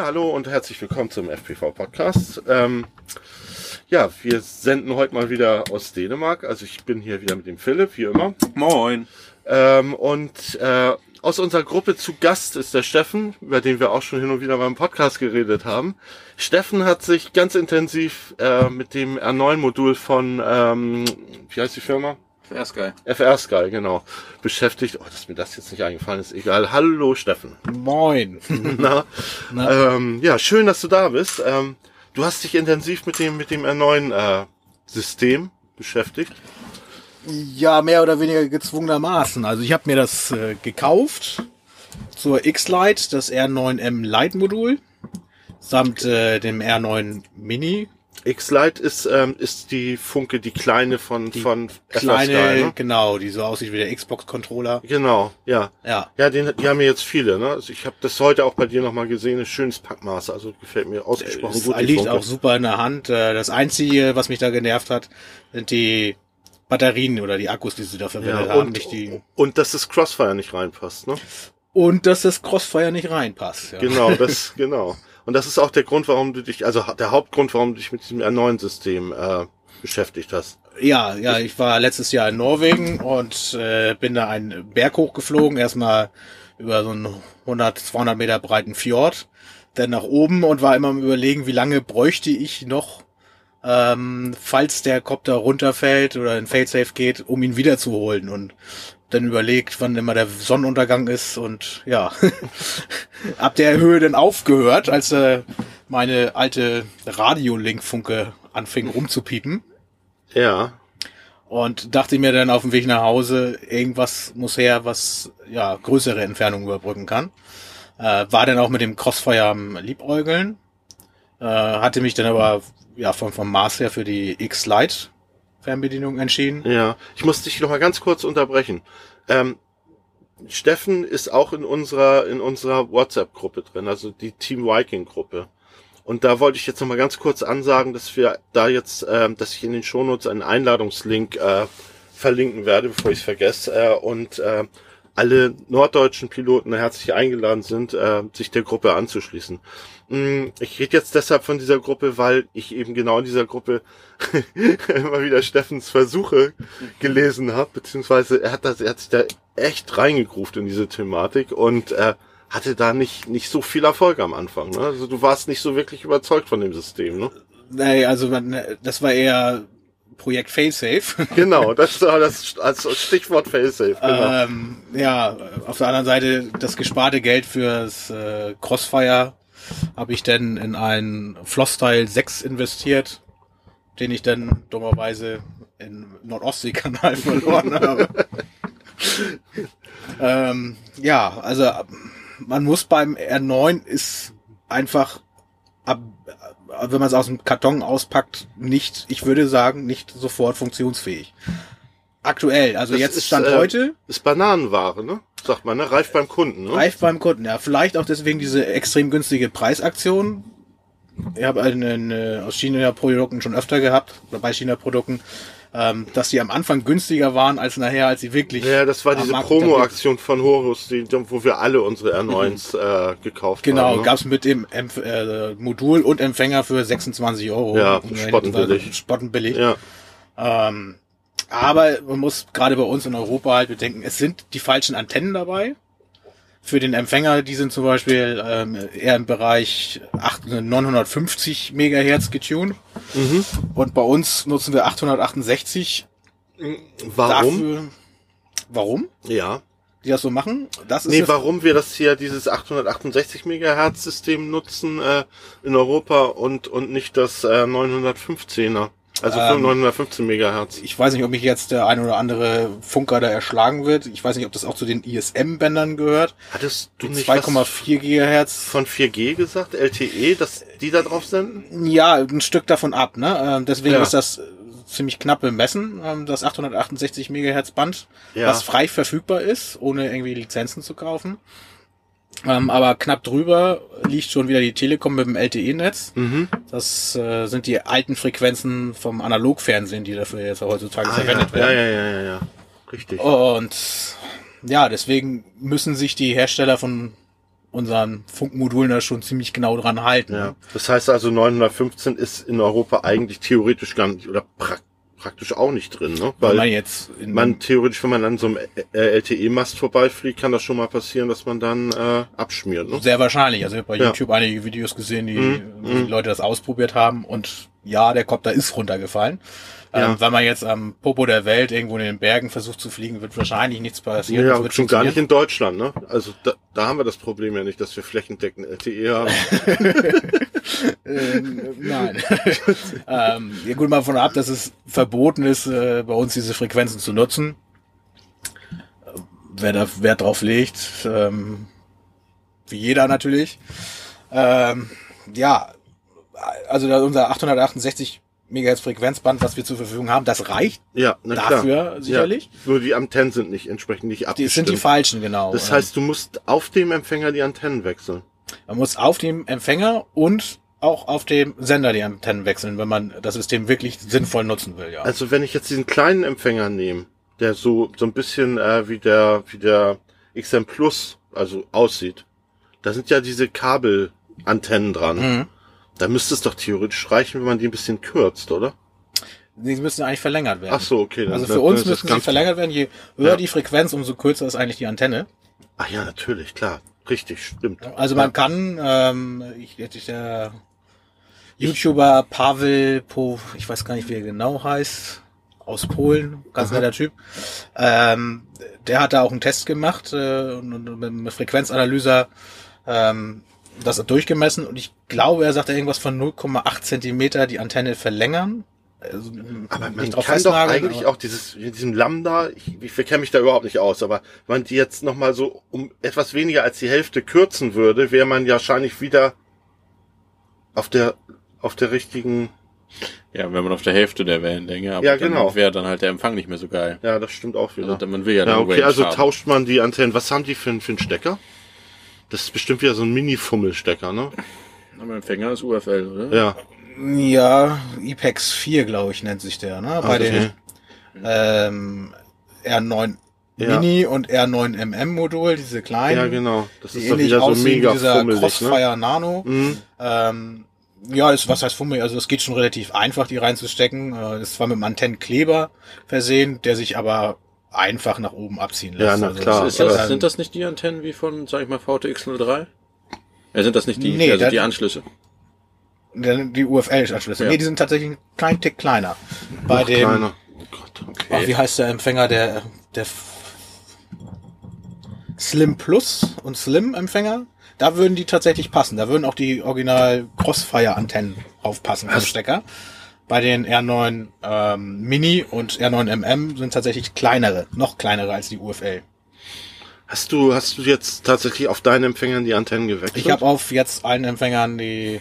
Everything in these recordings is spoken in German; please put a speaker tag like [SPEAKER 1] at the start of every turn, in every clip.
[SPEAKER 1] Ja, hallo und herzlich willkommen zum FPV Podcast. Ähm, ja, wir senden heute mal wieder aus Dänemark. Also ich bin hier wieder mit dem Philipp, wie immer.
[SPEAKER 2] Moin.
[SPEAKER 1] Ähm, und äh, aus unserer Gruppe zu Gast ist der Steffen, über den wir auch schon hin und wieder beim Podcast geredet haben. Steffen hat sich ganz intensiv äh, mit dem R9-Modul von, ähm, wie heißt die Firma?
[SPEAKER 2] FR Sky.
[SPEAKER 1] FR Sky, genau, beschäftigt. Oh, dass mir das jetzt nicht eingefallen ist, egal. Hallo Steffen.
[SPEAKER 3] Moin.
[SPEAKER 1] Na, Ähm, ja, schön, dass du da bist. Ähm, du hast dich intensiv mit dem mit dem R9 äh, System beschäftigt.
[SPEAKER 3] Ja, mehr oder weniger gezwungenermaßen. Also ich habe mir das äh, gekauft zur X-Lite, das R9M Lite Modul samt äh, dem R9 Mini.
[SPEAKER 1] X-Lite ist ähm, ist die Funke, die kleine von von FR
[SPEAKER 3] Kleine,
[SPEAKER 1] Sky, ne?
[SPEAKER 3] genau, die so aussieht wie der Xbox-Controller.
[SPEAKER 1] Genau, ja.
[SPEAKER 3] Ja.
[SPEAKER 1] Ja, den, die haben ja jetzt viele, ne? Also ich habe das heute auch bei dir nochmal gesehen, ein schönes Packmaß, also gefällt mir ausgesprochen
[SPEAKER 3] Es
[SPEAKER 1] gut. die
[SPEAKER 3] liegt
[SPEAKER 1] Funke.
[SPEAKER 3] auch super in der Hand. Äh, Das Einzige, was mich da genervt hat, sind die Batterien oder die Akkus, die sie da verwendet
[SPEAKER 1] ja,
[SPEAKER 3] haben.
[SPEAKER 1] und,
[SPEAKER 3] Nicht die
[SPEAKER 1] und dass das Crossfire nicht reinpasst, ne?
[SPEAKER 3] und dass das Crossfire nicht reinpasst. Ja.
[SPEAKER 1] Genau, das, genau. Und das ist auch der Grund, warum du dich, also der Hauptgrund, warum du dich mit diesem R9-System äh, beschäftigt hast.
[SPEAKER 3] Ja, ja, ich war letztes Jahr in Norwegen und äh, bin da einen Berg hochgeflogen, erstmal über so einen 100, 200 Meter breiten Fjord, dann nach oben und war immer am überlegen, wie lange bräuchte ich noch, ähm, falls der Kopter runterfällt oder in Failsafe geht, um ihn wiederzuholen und dann überlegt, wann immer der Sonnenuntergang ist und ja, ab der Höhe dann aufgehört, als äh, meine alte Radiolinkfunke anfing rumzupiepen.
[SPEAKER 1] Ja,
[SPEAKER 3] Und dachte mir dann auf dem Weg nach Hause, irgendwas muss her, was ja größere Entfernungen überbrücken kann. Äh, war dann auch mit dem Crossfire am Liebäugeln. Äh, hatte mich dann aber ja vom, vom Maß her für die X-Lite Fernbedienung entschieden.
[SPEAKER 1] ja. Ich muss dich noch mal ganz kurz unterbrechen. Ähm, Steffen ist auch in unserer in unserer WhatsApp-Gruppe drin, also die Team Viking-Gruppe. Und da wollte ich jetzt noch mal ganz kurz ansagen, dass wir da jetzt, ähm, dass ich in den Shownotes einen Einladungslink äh, verlinken werde, bevor ich es vergesse. Äh, und äh, alle norddeutschen Piloten herzlich eingeladen sind, äh, sich der Gruppe anzuschließen. Mm, Ich rede jetzt deshalb von dieser Gruppe, weil ich eben genau in dieser Gruppe immer wieder Steffens Versuche gelesen habe, beziehungsweise er hat das, er hat sich da echt reingegruft in diese Thematik und äh, hatte da nicht nicht so viel Erfolg am Anfang. Ne? Also du warst nicht so wirklich überzeugt von dem System, ne?
[SPEAKER 3] Nee, also man, das war eher Projekt Failsafe.
[SPEAKER 1] Genau, das war das als Stichwort Failsafe. Genau.
[SPEAKER 3] Ähm, ja, auf der anderen Seite das gesparte Geld fürs äh, Crossfire habe ich dann in einen Flosstyle 6 investiert, den ich dann dummerweise im Nordostseekanal verloren habe. ähm, ja, also man muss beim R9 ist einfach ab, wenn man es aus dem Karton auspackt, nicht, ich würde sagen, nicht sofort funktionsfähig. Aktuell, also
[SPEAKER 1] Das
[SPEAKER 3] jetzt
[SPEAKER 1] ist,
[SPEAKER 3] Stand
[SPEAKER 1] äh,
[SPEAKER 3] heute,
[SPEAKER 1] Ist Bananenware, ne? Sagt man, ne? Reif beim Kunden, ne?
[SPEAKER 3] reif beim Kunden. Ja, vielleicht auch deswegen diese extrem günstige Preisaktion. Ich habe eine, eine aus China-Produkten schon öfter gehabt, oder bei China-Produkten, ähm, dass die am Anfang günstiger waren als nachher, als sie wirklich.
[SPEAKER 1] Ja, das war diese Promo-Aktion von Horus, die, wo wir alle unsere R9s äh, gekauft
[SPEAKER 3] Genau,
[SPEAKER 1] haben. ne?
[SPEAKER 3] gab's mit dem Empf äh, Modul und Empfänger für 26 Euro.
[SPEAKER 1] Ja, spottenbillig.
[SPEAKER 3] Spottenbillig.
[SPEAKER 1] Ja,
[SPEAKER 3] Ähm, aber man muss gerade bei uns in Europa halt bedenken, es sind die falschen Antennen dabei. Für den Empfänger, die sind zum Beispiel ähm, eher im Bereich 8, 950 Megahertz getuned.
[SPEAKER 1] Mhm.
[SPEAKER 3] Und bei uns nutzen wir 868.
[SPEAKER 1] warum?
[SPEAKER 3] Dafür, warum?
[SPEAKER 1] Ja.
[SPEAKER 3] Die das so machen? Das ist
[SPEAKER 1] Nee, warum wir das hier, dieses 868 Megahertz System nutzen äh, in Europa und, und nicht das äh, 915er. Also
[SPEAKER 3] Ähm,
[SPEAKER 1] 915 Megahertz.
[SPEAKER 3] ich weiß nicht, ob mich jetzt der ein oder andere Funker da erschlagen wird. Ich weiß nicht, ob das auch zu den ISM-Bändern gehört.
[SPEAKER 1] Hattest du nicht was
[SPEAKER 3] 2,4 Gigahertz.
[SPEAKER 1] von 4G gesagt, LTE, dass die da drauf senden?
[SPEAKER 3] Ja, ein Stück davon ab, ne? Ähm, deswegen
[SPEAKER 1] Ja.
[SPEAKER 3] ist das äh, ziemlich knapp bemessen, ähm, das 868 Megahertz Band,
[SPEAKER 1] Ja.
[SPEAKER 3] was frei verfügbar ist, ohne irgendwie Lizenzen zu kaufen. Ähm, aber knapp drüber liegt schon wieder die Telekom mit dem LTE-Netz.
[SPEAKER 1] Mhm.
[SPEAKER 3] Das äh, sind die alten Frequenzen vom Analogfernsehen, die dafür jetzt heutzutage
[SPEAKER 1] Ah,
[SPEAKER 3] verwendet
[SPEAKER 1] ja. ja,
[SPEAKER 3] werden.
[SPEAKER 1] ja, ja, ja, ja. Richtig.
[SPEAKER 3] Und ja, deswegen müssen sich die Hersteller von unseren Funkmodulen da schon ziemlich genau dran halten.
[SPEAKER 1] Ja. Das heißt also 915 ist in Europa eigentlich theoretisch gar nicht oder pra praktisch auch nicht drin, ne?
[SPEAKER 3] Weil man jetzt
[SPEAKER 1] man theoretisch, wenn man an so einem LTE-Mast vorbeifliegt, kann das schon mal passieren, dass man dann äh, abschmiert, ne?
[SPEAKER 3] sehr wahrscheinlich. Also ich habe bei
[SPEAKER 1] Ja.
[SPEAKER 3] YouTube einige Videos gesehen, die,
[SPEAKER 1] Mhm,
[SPEAKER 3] die Leute das ausprobiert haben und ja, der Kopter ist runtergefallen.
[SPEAKER 1] Ja.
[SPEAKER 3] Ähm, wenn man jetzt am Popo der Welt irgendwo in den Bergen versucht zu fliegen, wird wahrscheinlich nichts passieren.
[SPEAKER 1] Ja,
[SPEAKER 3] wird
[SPEAKER 1] schon gar nicht in Deutschland, ne? Also da, da haben wir das Problem ja nicht, dass wir flächendeckend LTE haben.
[SPEAKER 3] Ähm, nein. ähm, ja gut, mal davon ab, dass es verboten ist, äh, bei uns diese Frequenzen zu nutzen. Äh, Wer da Wert drauf legt, ähm, wie jeder natürlich. Ähm, ja, also unser 868 Megahertz Frequenzband, was wir zur Verfügung haben, das reicht
[SPEAKER 1] Ja, na klar.
[SPEAKER 3] dafür sicherlich.
[SPEAKER 1] Ja, nur die Antennen sind nicht entsprechend nicht
[SPEAKER 3] Die
[SPEAKER 1] abgestimmt.
[SPEAKER 3] sind die falschen, genau.
[SPEAKER 1] das heißt, du musst auf dem Empfänger die Antennen wechseln.
[SPEAKER 3] Man muss auf dem Empfänger und auch auf dem Sender die Antennen wechseln, wenn man das System wirklich sinnvoll nutzen will, ja.
[SPEAKER 1] Also wenn ich jetzt diesen kleinen Empfänger nehme, der so so ein bisschen äh, wie der wie der XM Plus also aussieht, da sind ja diese Kabelantennen dran.
[SPEAKER 3] Mhm.
[SPEAKER 1] Da müsste es doch theoretisch reichen, wenn man die ein bisschen kürzt, oder?
[SPEAKER 3] Die müssen eigentlich verlängert werden.
[SPEAKER 1] Ach so, okay. dann-
[SPEAKER 3] Also
[SPEAKER 1] dann
[SPEAKER 3] für uns müssen sie verlängert werden. Je höher
[SPEAKER 1] Ja.
[SPEAKER 3] die Frequenz, umso kürzer ist eigentlich die Antenne.
[SPEAKER 1] Ach ja, natürlich, klar. Richtig, stimmt.
[SPEAKER 3] Also man kann, ähm, ich, ich, der YouTuber Pavel Po, ich weiß gar nicht, wie er genau heißt, aus Polen, ganz
[SPEAKER 1] Aha.
[SPEAKER 3] netter Typ. Ähm, der hat da auch einen Test gemacht äh, und, und mit einem Frequenzanalyser ähm, das durchgemessen und ich glaube, er sagte irgendwas von 0,8 Zentimeter die Antenne verlängern. Also,
[SPEAKER 1] Aber man
[SPEAKER 3] drauf
[SPEAKER 1] kann doch eigentlich auch dieses, diesen Lambda, ich, ich kenne mich da überhaupt nicht aus, aber wenn man die jetzt nochmal so um etwas weniger als die Hälfte kürzen würde, wäre man ja wahrscheinlich wieder auf der, auf der richtigen,
[SPEAKER 2] Ja, wenn man auf der Hälfte der Wellenlänge, aber
[SPEAKER 1] Ja, genau.
[SPEAKER 2] dann wäre dann halt der Empfang nicht mehr so geil.
[SPEAKER 1] ja, das stimmt auch wieder.
[SPEAKER 2] Also man will ja,
[SPEAKER 1] ja, okay, also
[SPEAKER 2] haben.
[SPEAKER 1] tauscht man die Antennen. Was haben die für, einen- für einen Stecker? Das ist bestimmt wieder so ein Mini-Fummelstecker, ne?
[SPEAKER 2] Aber Empfänger ist UFL, oder?
[SPEAKER 1] Ja.
[SPEAKER 3] Ja, IPEX 4, glaube ich, nennt sich der, ne? Bei
[SPEAKER 1] Okay.
[SPEAKER 3] den ähm, R9
[SPEAKER 1] Ja.
[SPEAKER 3] Mini und R9MM Modul, diese kleinen,
[SPEAKER 1] Ja, genau. Das ist doch wieder so
[SPEAKER 3] aussehen
[SPEAKER 1] mega
[SPEAKER 3] wie dieser
[SPEAKER 1] ne?
[SPEAKER 3] Crossfire Nano.
[SPEAKER 1] Mhm.
[SPEAKER 3] Ähm, ja, das, was heißt fummelig? Also es geht schon relativ einfach, die reinzustecken. Äh, Das ist zwar mit einem Antennenkleber versehen, der sich aber einfach nach oben abziehen lässt.
[SPEAKER 1] Ja, na
[SPEAKER 3] also
[SPEAKER 1] klar.
[SPEAKER 3] das
[SPEAKER 2] Ist
[SPEAKER 3] ist
[SPEAKER 2] das,
[SPEAKER 3] dann-
[SPEAKER 2] sind das nicht die Antennen wie von, sag ich mal, VTX03? Ja, sind das nicht die,
[SPEAKER 3] Nee,
[SPEAKER 2] also
[SPEAKER 3] das-
[SPEAKER 2] die Anschlüsse?
[SPEAKER 3] die UFL-Anschlüsse?
[SPEAKER 2] Ja.
[SPEAKER 3] Nee, die sind tatsächlich einen kleinen Tick kleiner. Bei
[SPEAKER 1] Noch
[SPEAKER 3] dem,
[SPEAKER 1] kleiner. Oh Gott, okay.
[SPEAKER 3] Ach, wie heißt der Empfänger der, der Slim Plus und Slim Empfänger? Da würden die tatsächlich passen. Da würden auch die Original Crossfire Antennen aufpassen vom
[SPEAKER 1] Was?
[SPEAKER 3] Stecker. Bei den R9 ähm, Mini und R9 MM sind tatsächlich kleinere, noch kleinere als die UFL.
[SPEAKER 1] Hast du, hast du jetzt tatsächlich auf deinen Empfängern die Antennen gewechselt?
[SPEAKER 3] Ich habe auf jetzt allen Empfängern die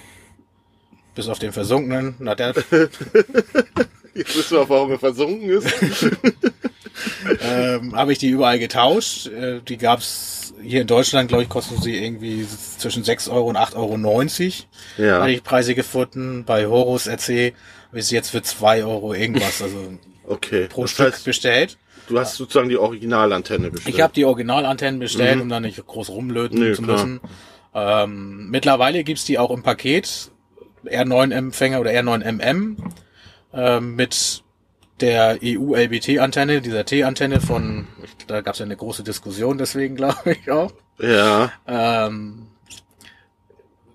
[SPEAKER 3] bis auf den versunkenen, na der
[SPEAKER 1] Jetzt wissen wir, warum er versunken ist.
[SPEAKER 3] ähm, habe ich die überall getauscht. Äh, die gab's hier in Deutschland, glaube ich, kosten sie irgendwie zwischen 6 Euro und 8,90 Euro.
[SPEAKER 1] ja.
[SPEAKER 3] Hatte ich Preise gefunden. Bei Horus RC habe sie jetzt für 2 Euro irgendwas, also
[SPEAKER 1] Okay.
[SPEAKER 3] pro
[SPEAKER 1] das
[SPEAKER 3] Stück
[SPEAKER 1] heißt,
[SPEAKER 3] bestellt.
[SPEAKER 1] du hast sozusagen die Originalantenne bestellt.
[SPEAKER 3] Ich habe die Originalantennen bestellt,
[SPEAKER 1] Mhm.
[SPEAKER 3] um da nicht groß rumlöten
[SPEAKER 1] Nee,
[SPEAKER 3] zu müssen. Ähm, mittlerweile gibt's die auch im Paket. R9-Empfänger oder R9MM ähm, mit der EU-LBT-Antenne, dieser T-Antenne von, da gab's ja eine große Diskussion deswegen, glaube ich auch.
[SPEAKER 1] Ja.
[SPEAKER 3] Ähm,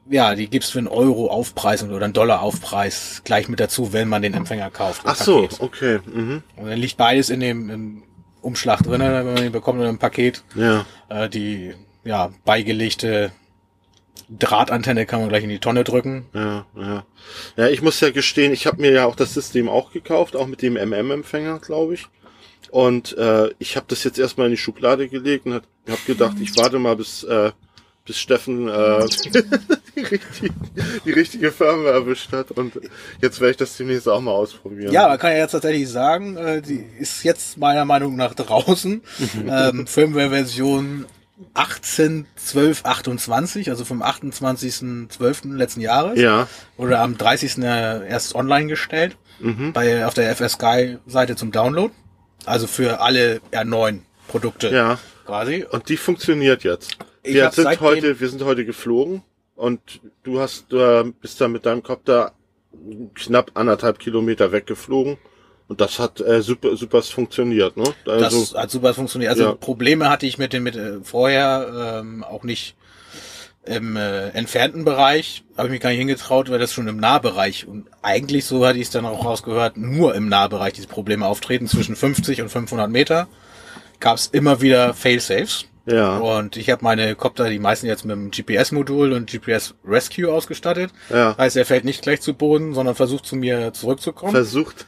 [SPEAKER 3] ja, die gibt's für einen Euro Aufpreis oder einen Dollar Aufpreis gleich mit dazu, wenn man den Empfänger kauft.
[SPEAKER 1] Ach so, okay. Mhm.
[SPEAKER 3] Und dann liegt beides in dem im Umschlag drin, wenn man den bekommt in einem Paket.
[SPEAKER 1] Ja.
[SPEAKER 3] Äh, die ja beigelegte Drahtantenne kann man gleich in die Tonne drücken.
[SPEAKER 1] Ja, ja. Ja, ich muss ja gestehen, ich habe mir ja auch das System auch gekauft, auch mit dem MM-Empfänger, glaube ich. Und äh, ich habe das jetzt erstmal in die Schublade gelegt und habe gedacht, ich warte mal, bis, äh, bis Steffen äh, die, richtige, die richtige Firma erwischt hat. Und jetzt werde ich das demnächst auch mal ausprobieren.
[SPEAKER 3] Ja, man kann ja jetzt tatsächlich sagen, äh, die ist jetzt meiner Meinung nach draußen. ähm, Firmware-Version 18.12.28, also vom 28.12. letzten Jahres.
[SPEAKER 1] Ja.
[SPEAKER 3] Wurde am 30. erst online gestellt.
[SPEAKER 1] Mhm.
[SPEAKER 3] Bei, auf der FS Sky Seite zum Download. Also für alle R9 Produkte
[SPEAKER 1] Ja.
[SPEAKER 3] quasi.
[SPEAKER 1] Und die funktioniert jetzt.
[SPEAKER 3] Ich
[SPEAKER 1] wir sind heute, wir sind heute geflogen und du hast, du bist da mit deinem Copter knapp anderthalb Kilometer weggeflogen und das hat äh, super, super funktioniert, ne? Also,
[SPEAKER 3] das hat super funktioniert. Also
[SPEAKER 1] ja.
[SPEAKER 3] Probleme hatte ich mit dem mit äh, vorher ähm, auch nicht im äh, entfernten Bereich, habe ich mich gar nicht hingetraut, weil das schon im Nahbereich und eigentlich so hatte ich es dann auch rausgehört, nur im Nahbereich diese Probleme auftreten zwischen 50 und 500 Meter gab es immer wieder Fail-Safes.
[SPEAKER 1] ja,
[SPEAKER 3] Und ich habe meine Copter, die meisten jetzt mit dem GPS-Modul und GPS Rescue ausgestattet.
[SPEAKER 1] ja.
[SPEAKER 3] Heißt, er fällt nicht gleich zu Boden, sondern versucht zu mir zurückzukommen.
[SPEAKER 1] Versucht.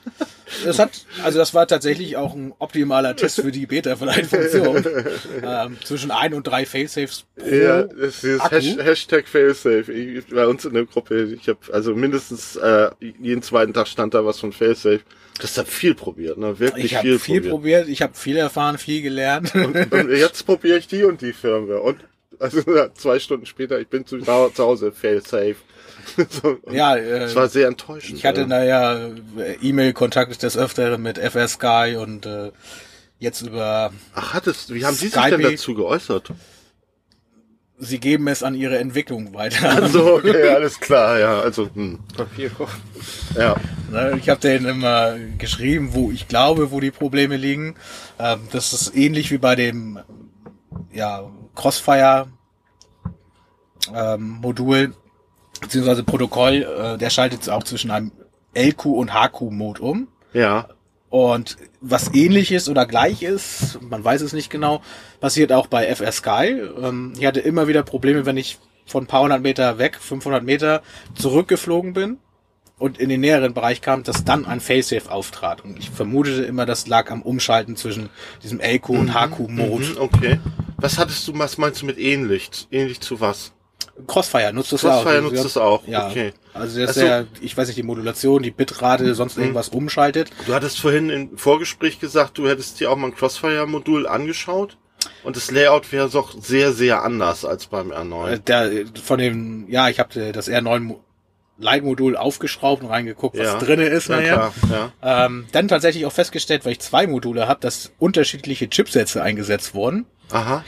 [SPEAKER 3] Das hat, also das war tatsächlich auch ein optimaler Test für die Beta-Funktion. ähm, zwischen ein und drei Failsafes pro
[SPEAKER 1] Ja, das ist
[SPEAKER 3] Akku.
[SPEAKER 1] Hash Hashtag Failsafe. Ich, bei uns in der Gruppe, ich habe also mindestens äh, jeden zweiten Tag stand da was von Failsafe. Das hat viel probiert, ne? Wirklich
[SPEAKER 3] Ich habe
[SPEAKER 1] viel,
[SPEAKER 3] viel,
[SPEAKER 1] probiert.
[SPEAKER 3] probiert, ich habe viel erfahren, viel gelernt.
[SPEAKER 1] Und jetzt probiere ich die und die Firmware. Und also zwei Stunden später, ich bin zu, zu Hause, Failsafe. so,
[SPEAKER 3] ja, äh,
[SPEAKER 1] das war sehr enttäuschend.
[SPEAKER 3] ich hatte
[SPEAKER 1] ja.
[SPEAKER 3] naja E-Mail-Kontakt des Öfteren mit FR Sky und äh, jetzt über
[SPEAKER 1] Ach, hattest, wie haben Sie sich
[SPEAKER 3] Skype.
[SPEAKER 1] denn dazu geäußert?
[SPEAKER 3] sie geben es an ihre Entwicklung weiter.
[SPEAKER 1] Also, okay, alles klar, ja. Also, hm,
[SPEAKER 2] Papierkorb.
[SPEAKER 1] ja.
[SPEAKER 3] Ne, Ich habe denen immer geschrieben, wo ich glaube, wo die Probleme liegen. Ähm, das ist ähnlich wie bei dem ja, Crossfire ähm, Modul beziehungsweise Protokoll. Äh, der schaltet auch zwischen einem LQ und HQ-Mode um.
[SPEAKER 1] Ja.
[SPEAKER 3] Und was ähnlich ist oder gleich ist, man weiß es nicht genau, passiert auch bei FR Sky. Ähm, ich hatte immer wieder Probleme, wenn ich von ein paar hundert Meter weg, 500 Meter, zurückgeflogen bin und in den näheren Bereich kam, dass dann ein Failsafe auftrat. Und ich vermutete immer, das lag am Umschalten zwischen diesem LQ und HQ-Mode.
[SPEAKER 1] Mhm, okay. Was hattest du, was meinst du mit ähnlich? Ähnlich zu was?
[SPEAKER 3] Crossfire nutzt das
[SPEAKER 1] Crossfire
[SPEAKER 3] auch.
[SPEAKER 1] nutzt das auch,
[SPEAKER 3] Ja.
[SPEAKER 1] okay.
[SPEAKER 3] Also das
[SPEAKER 1] Also-
[SPEAKER 3] ist ja, ich weiß nicht, die Modulation, die Bitrate, sonst irgendwas umschaltet.
[SPEAKER 1] Du hattest vorhin im Vorgespräch gesagt, du hättest dir auch mal ein Crossfire-Modul angeschaut. Und das Layout wäre doch sehr, sehr anders als beim
[SPEAKER 3] Äh,
[SPEAKER 1] R9.
[SPEAKER 3] Der, von dem, ja, ich habe das R9 Mo- Lite-Modul aufgeschraubt und reingeguckt, was
[SPEAKER 1] Ja.
[SPEAKER 3] drinne ist
[SPEAKER 1] Ja, klar, ja.
[SPEAKER 3] Ähm, dann tatsächlich auch festgestellt, weil ich zwei Module habe, dass unterschiedliche Chipsätze eingesetzt wurden.
[SPEAKER 1] Aha.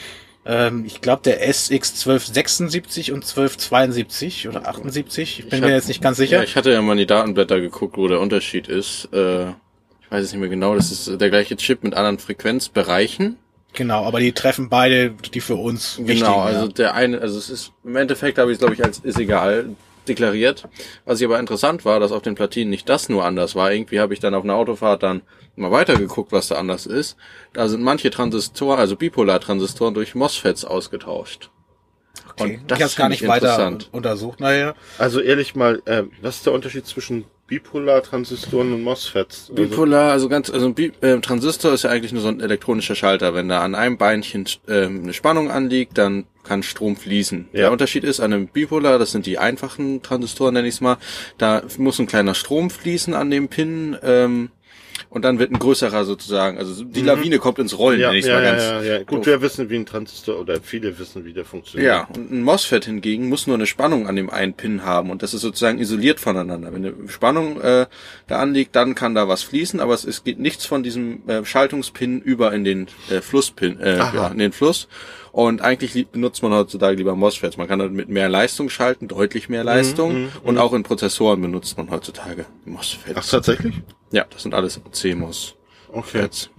[SPEAKER 3] Ähm, ich glaube, der SX 1276 und 1272 oder 78, ich bin
[SPEAKER 2] Ich
[SPEAKER 3] mir
[SPEAKER 2] hab-
[SPEAKER 3] jetzt nicht ganz
[SPEAKER 2] Ja,
[SPEAKER 3] sicher.
[SPEAKER 2] ich hatte ja mal in die Datenblätter geguckt, wo der Unterschied ist. Äh, ich weiß es nicht mehr genau. Das ist der gleiche Chip mit anderen Frequenzbereichen.
[SPEAKER 3] genau, aber die treffen beide die für uns wichtigen.
[SPEAKER 2] Genau, also
[SPEAKER 3] ja.
[SPEAKER 2] der eine, also es ist im Endeffekt habe ich es glaube ich als ist egal deklariert. Was ich aber interessant war, dass auf den Platinen nicht das nur anders war. Irgendwie habe ich dann auf einer Autofahrt dann mal weitergeguckt, was da anders ist. Da sind manche Transistoren, also Bipolar-Transistoren durch MOSFETs ausgetauscht.
[SPEAKER 3] okay.
[SPEAKER 2] und das
[SPEAKER 3] ich habe gar
[SPEAKER 2] finde
[SPEAKER 3] nicht
[SPEAKER 2] ich
[SPEAKER 3] weiter
[SPEAKER 2] interessant.
[SPEAKER 3] untersucht nachher.
[SPEAKER 1] Also ehrlich mal, äh, was ist der Unterschied zwischen Bipolar-Transistoren und MOSFETs? Also,
[SPEAKER 2] Bipolar, also ganz, also ein Bi äh, Transistor ist ja eigentlich nur so ein elektronischer Schalter. Wenn da an einem Beinchen ähm, eine Spannung anliegt, dann kann Strom fließen.
[SPEAKER 1] Ja.
[SPEAKER 2] Der Unterschied ist an einem Bipolar, das sind die einfachen Transistoren, nenne ich es mal, da muss ein kleiner Strom fließen an dem Pin ähm, und dann wird ein größerer sozusagen, also die Lawine kommt ins Rollen,
[SPEAKER 1] ja,
[SPEAKER 2] ich
[SPEAKER 1] ja,
[SPEAKER 2] mal
[SPEAKER 1] ja,
[SPEAKER 2] ganz.
[SPEAKER 1] ja, ja. Gut,
[SPEAKER 2] doof.
[SPEAKER 1] wir wissen, wie ein Transistor, oder viele wissen, wie der funktioniert.
[SPEAKER 2] Ja, und ein MOSFET hingegen muss nur eine Spannung an dem einen Pin haben und das ist sozusagen isoliert voneinander. Wenn eine Spannung äh, da anliegt, dann kann da was fließen, aber es, es geht nichts von diesem äh, Schaltungspin über in den äh, Flusspin, äh,
[SPEAKER 1] Aha.
[SPEAKER 2] ja, in den Fluss. Und eigentlich benutzt man heutzutage lieber MOSFETs. Man kann damit mit mehr Leistung schalten, deutlich mehr Leistung. und auch in Prozessoren benutzt man heutzutage MOSFETs.
[SPEAKER 1] Ach, tatsächlich?
[SPEAKER 2] ja, das sind alles CMOS.
[SPEAKER 1] Okay.
[SPEAKER 2] Fets.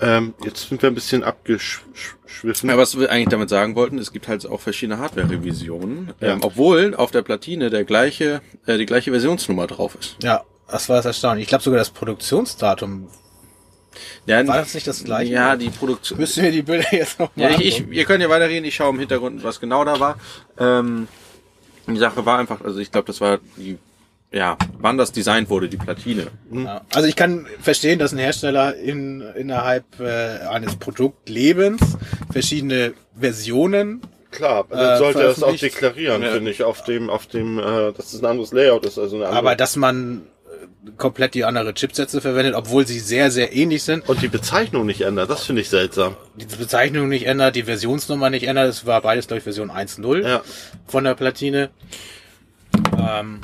[SPEAKER 1] Ähm, jetzt sind wir ein bisschen abgeschwiffen.
[SPEAKER 2] Ja, was wir eigentlich damit sagen wollten, es gibt halt auch verschiedene Hardware-Revisionen,
[SPEAKER 1] Ja.
[SPEAKER 2] ähm, obwohl auf der Platine der gleiche, äh, die gleiche Versionsnummer drauf ist.
[SPEAKER 3] Ja, das war das erstaunlich. Ich glaube sogar das Produktionsdatum.
[SPEAKER 2] Ja,
[SPEAKER 3] War das nicht das gleiche?
[SPEAKER 2] Ja, die Produktion.
[SPEAKER 3] Müsst ihr mir die Bilder jetzt noch
[SPEAKER 2] Ja,
[SPEAKER 3] mal
[SPEAKER 2] ich, ich, ihr könnt ja weiterreden, ich schaue im Hintergrund, was genau da war. Ähm, die Sache war einfach, also ich glaube, das war die, ja, wann das designt wurde, die Platine.
[SPEAKER 3] Ja. Also ich kann verstehen, dass ein Hersteller in, innerhalb äh, eines Produktlebens verschiedene Versionen
[SPEAKER 1] Klar, dann
[SPEAKER 3] äh,
[SPEAKER 1] sollte er es auch deklarieren,
[SPEAKER 2] Ja.
[SPEAKER 1] finde ich, auf dem, auf dem, äh, dass es ein anderes Layout ist, also eine andere.
[SPEAKER 3] Aber dass man komplett die andere Chipsätze verwendet, obwohl sie sehr, sehr ähnlich sind.
[SPEAKER 1] und die Bezeichnung nicht ändert, das finde ich seltsam.
[SPEAKER 3] Die Bezeichnung nicht ändert, die Versionsnummer nicht ändert. Es war beides, glaube ich, Version 1.0
[SPEAKER 1] Ja.
[SPEAKER 3] von der Platine. Ähm,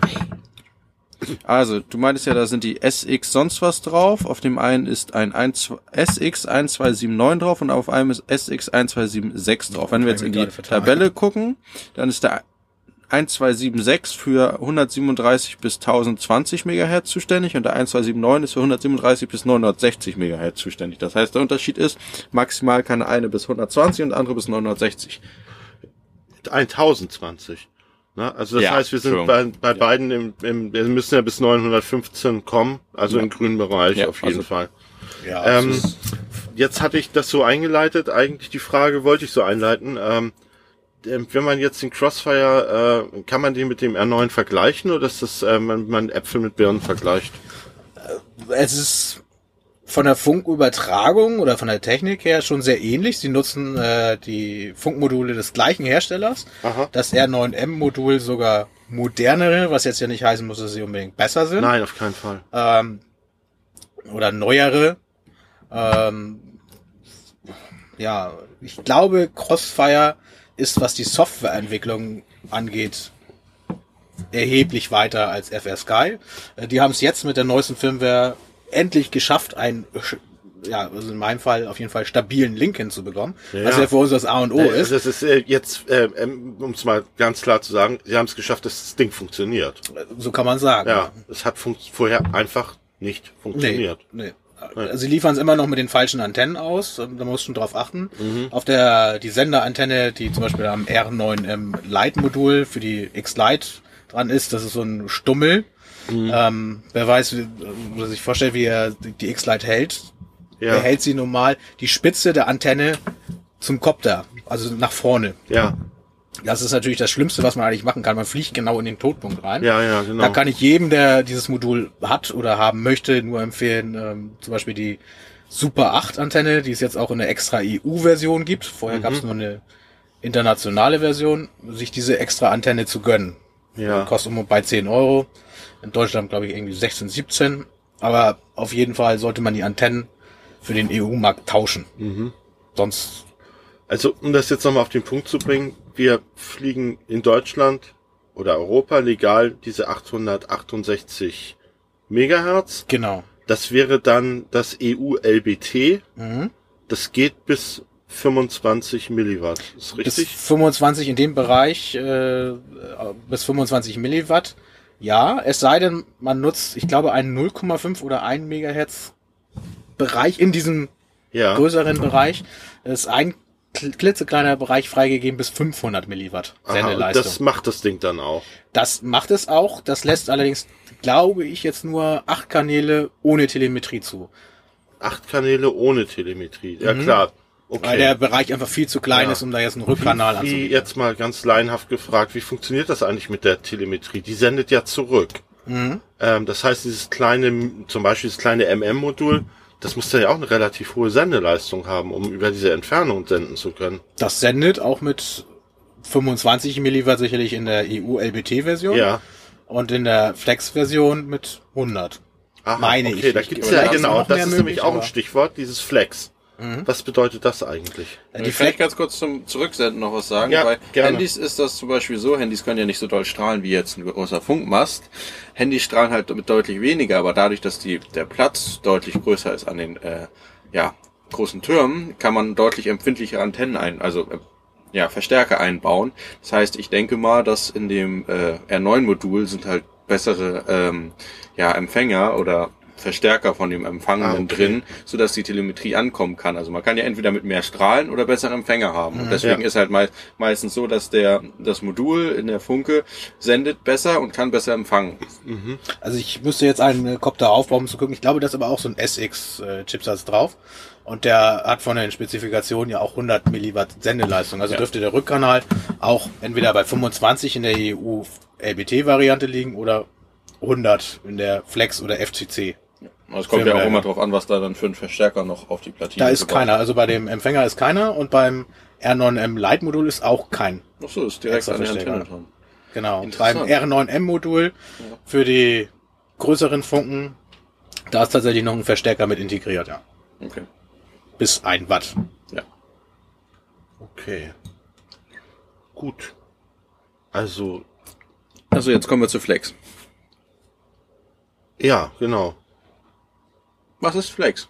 [SPEAKER 2] Also, du meintest ja, da sind die SX sonst was drauf. Auf dem einen ist ein 1, SX 1279 drauf und auf einem ist SX 1276 drauf. Wenn wir jetzt in die. Tabelle gucken, dann ist der 1276 für 137 bis 1020 Megahertz zuständig und der 1279 ist für 137 bis 960 Megahertz zuständig. Das heißt, der Unterschied ist, maximal kann eine bis 120 und andere bis 960.
[SPEAKER 1] 1020. Ne? Also das
[SPEAKER 2] Ja,
[SPEAKER 1] heißt, wir sind bei, bei beiden im, im, wir müssen ja bis 915 kommen, also im grünen Bereich
[SPEAKER 2] Ja,
[SPEAKER 1] auf jeden
[SPEAKER 2] also-
[SPEAKER 1] Fall.
[SPEAKER 3] Ja,
[SPEAKER 1] Ähm, Jetzt hatte ich das so eingeleitet, eigentlich die Frage wollte ich so einleiten. Ähm, wenn man jetzt den Crossfire, äh, kann man den mit dem R9 vergleichen oder ist das, äh, man, man Äpfel mit Birnen vergleicht?
[SPEAKER 3] es ist von der Funkübertragung oder von der Technik her schon sehr ähnlich. Sie nutzen äh, die Funkmodule des gleichen Herstellers.
[SPEAKER 1] Aha.
[SPEAKER 3] Das R9M-Modul sogar modernere, was jetzt ja nicht heißen muss, dass sie unbedingt besser sind.
[SPEAKER 1] Nein, auf keinen Fall.
[SPEAKER 3] Ähm, oder neuere. Ähm, ja, ich glaube, Crossfire ist, was die Softwareentwicklung angeht, erheblich weiter als FR Sky. Äh, Die haben es jetzt mit der neuesten Firmware endlich geschafft, einen, ja, also in meinem Fall auf jeden Fall stabilen Link hinzubekommen.
[SPEAKER 1] Ja.
[SPEAKER 3] Was ja für uns das A und O ist.
[SPEAKER 1] Das ist äh, jetzt, äh, um es mal ganz klar zu sagen, sie haben es geschafft, dass das Ding funktioniert.
[SPEAKER 3] So kann man sagen.
[SPEAKER 1] Ja, es hat vorher einfach nicht
[SPEAKER 3] Nee,
[SPEAKER 1] funktioniert.
[SPEAKER 3] nee. Sie liefern es immer noch mit den falschen Antennen aus, da musst du schon drauf achten.
[SPEAKER 1] Mhm.
[SPEAKER 3] Auf der die Senderantenne, die zum Beispiel am R9M Lite-Modul für die X-Lite dran ist, das ist so ein Stummel.
[SPEAKER 1] Mhm.
[SPEAKER 3] Ähm, wer weiß, wie, muss sich vorstellen, wie er die X-Lite hält.
[SPEAKER 1] Ja.
[SPEAKER 3] Er hält sie normal die Spitze der Antenne zum Kopter, also nach vorne.
[SPEAKER 1] Ja,
[SPEAKER 3] Das ist natürlich das Schlimmste, was man eigentlich machen kann. Man fliegt genau in den Todpunkt rein.
[SPEAKER 1] ja, ja, genau.
[SPEAKER 3] Da kann ich jedem, der dieses Modul hat oder haben möchte, nur empfehlen, ähm, zum Beispiel die Super 8 Antenne, die es jetzt auch in der extra EU-Version gibt. Vorher gab es nur eine internationale Version, sich diese extra Antenne zu gönnen.
[SPEAKER 1] ja.
[SPEAKER 3] Kostet um bei 10 Euro. In Deutschland glaube ich irgendwie 16, 17. Aber auf jeden Fall sollte man die Antennen für den EU-Markt tauschen. Sonst
[SPEAKER 1] Also, um das jetzt nochmal auf den Punkt zu bringen, wir fliegen in Deutschland oder Europa legal diese 868 Megahertz.
[SPEAKER 3] genau.
[SPEAKER 1] Das wäre dann das EU-LBT.
[SPEAKER 3] Mhm.
[SPEAKER 1] Das geht bis 25 Milliwatt. Ist
[SPEAKER 3] Bis
[SPEAKER 1] richtig?
[SPEAKER 3] 25 in dem Bereich, äh, bis 25 Milliwatt. Ja, es sei denn, man nutzt, ich glaube, einen 0,5 oder 1 Megahertz Bereich in diesem
[SPEAKER 1] Ja.
[SPEAKER 3] größeren Bereich. Ist ein klitzekleiner Bereich freigegeben bis 500 Milliwatt
[SPEAKER 1] Aha,
[SPEAKER 3] Sendeleistung.
[SPEAKER 1] das macht das Ding dann auch.
[SPEAKER 3] Das macht es auch. Das lässt allerdings, glaube ich, jetzt nur acht Kanäle ohne Telemetrie zu.
[SPEAKER 1] Acht Kanäle ohne Telemetrie. Ja, klar. Okay.
[SPEAKER 3] Weil der Bereich einfach viel zu klein
[SPEAKER 1] Ja.
[SPEAKER 3] ist, um da jetzt einen Rückkanal
[SPEAKER 1] wie,
[SPEAKER 3] anzubieten.
[SPEAKER 1] jetzt mal ganz laienhaft gefragt, wie funktioniert das eigentlich mit der Telemetrie? Die sendet ja zurück.
[SPEAKER 3] Mhm.
[SPEAKER 1] Ähm, das heißt, dieses kleine, zum Beispiel das kleine MM-Modul, das muss ja auch eine relativ hohe Sendeleistung haben, um über diese Entfernung senden zu können.
[SPEAKER 3] Das sendet auch mit 25 Milliwatt sicherlich in der EU-LBT-Version
[SPEAKER 1] Ja.
[SPEAKER 3] und in der Flex-Version mit 100.
[SPEAKER 1] Aha,
[SPEAKER 3] Meine
[SPEAKER 1] okay,
[SPEAKER 3] ich.
[SPEAKER 1] da gibt's ja genau, das ist nämlich auch ein Stichwort, dieses Flex. Was bedeutet das eigentlich?
[SPEAKER 3] Die
[SPEAKER 2] ich
[SPEAKER 3] Flex,
[SPEAKER 2] vielleicht ganz kurz zum Zurücksenden noch was sagen.
[SPEAKER 1] Ja,
[SPEAKER 2] Bei
[SPEAKER 1] gerne.
[SPEAKER 2] Handys ist das zum Beispiel so, Handys können ja nicht so doll strahlen wie jetzt ein großer Funkmast. Handys strahlen halt damit deutlich weniger, aber dadurch, dass die, der Platz deutlich größer ist an den äh, ja, großen Türmen, kann man deutlich empfindlichere Antennen ein, also äh, ja, Verstärker einbauen. Das heißt, ich denke mal, dass in dem äh, R9-Modul sind halt bessere ähm, ja, Empfänger oder Verstärker von dem Empfangenden
[SPEAKER 1] Ah, okay.
[SPEAKER 2] drin, so dass die Telemetrie ankommen kann. Also man kann ja entweder mit mehr Strahlen oder bessere Empfänger haben. Und deswegen
[SPEAKER 1] Ja.
[SPEAKER 2] ist halt mei meistens so, dass der das Modul in der Funke sendet besser und kann besser empfangen.
[SPEAKER 3] also ich müsste jetzt einen Copter aufbauen, um zu gucken. Ich glaube, da ist aber auch so ein SX-Chipsatz drauf. Und der hat von den Spezifikationen ja auch 100 Milliwatt Sendeleistung. Also
[SPEAKER 2] Ja.
[SPEAKER 3] dürfte der Rückkanal auch entweder bei 25 in der E EU-LBT-Variante liegen oder 100 in der Flex oder FCC.
[SPEAKER 2] Es kommt ja auch immer drauf an, was da dann für ein Verstärker noch auf die Platine
[SPEAKER 3] Da ist
[SPEAKER 2] gebaut
[SPEAKER 3] keiner. Also bei dem Empfänger ist keiner und beim R9M Lite-Modul ist auch kein.
[SPEAKER 2] Ach so, ist direkt an der. Antenne dran.
[SPEAKER 3] Genau. Und beim
[SPEAKER 2] Interessant.
[SPEAKER 3] R9M-Modul für die größeren Funken, da ist tatsächlich noch ein Verstärker mit integriert, ja.
[SPEAKER 2] Okay.
[SPEAKER 3] Bis ein Watt.
[SPEAKER 2] Ja.
[SPEAKER 1] Okay. Gut. Also,
[SPEAKER 2] Also jetzt kommen wir zu Flex.
[SPEAKER 1] Ja, genau.
[SPEAKER 2] Was ist Flex?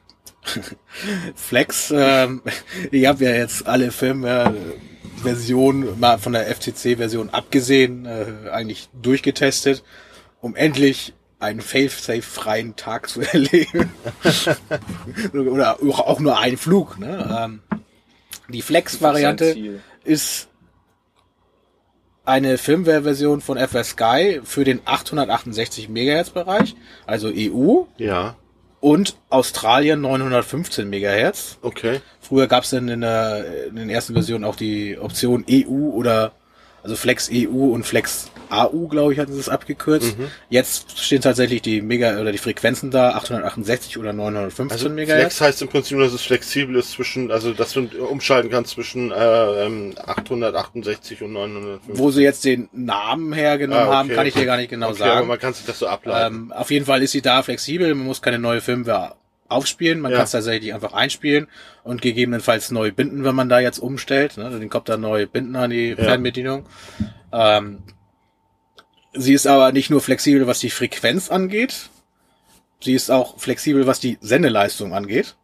[SPEAKER 3] Flex, ähm, ich habe ja jetzt alle Firmware-Versionen mal von der FCC-Version abgesehen, äh, eigentlich durchgetestet, um endlich einen fail-safe-freien Tag zu erleben. Oder auch nur einen Flug. Ne? Ähm, die Flex-Variante ist eine Firmware-Version von FS Sky für den 868 MHz Bereich, also EU
[SPEAKER 1] Ja,
[SPEAKER 3] und Australien 915 MHz.
[SPEAKER 1] okay.
[SPEAKER 3] Früher gab es dann in, der, in den ersten Versionen auch die Option EU oder also Flex EU und Flex AU, glaube ich, hatten sie es abgekürzt. Jetzt stehen tatsächlich die Mega oder die Frequenzen da, 868 oder 915
[SPEAKER 1] Also
[SPEAKER 3] MHz.
[SPEAKER 1] Flex heißt im Prinzip, nur, dass es flexibel ist zwischen, also dass du umschalten kannst zwischen äh, ähm, 868 und 950.
[SPEAKER 3] Wo sie jetzt den Namen hergenommen
[SPEAKER 1] Ah, okay.
[SPEAKER 3] haben, kann ich dir gar nicht genau
[SPEAKER 1] okay, aber
[SPEAKER 3] sagen.
[SPEAKER 1] man kann sich das so ableiten.
[SPEAKER 3] Ähm, auf jeden Fall ist sie da flexibel, man muss keine neue Firmware aufspielen, man
[SPEAKER 1] Ja.
[SPEAKER 3] kann es tatsächlich einfach einspielen und gegebenenfalls neu binden, wenn man da jetzt umstellt. Ne? Den kommt da neu binden an die Fernbedienung. Ähm, sie ist aber nicht nur flexibel, was die Frequenz angeht, sie ist auch flexibel, was die Sendeleistung angeht.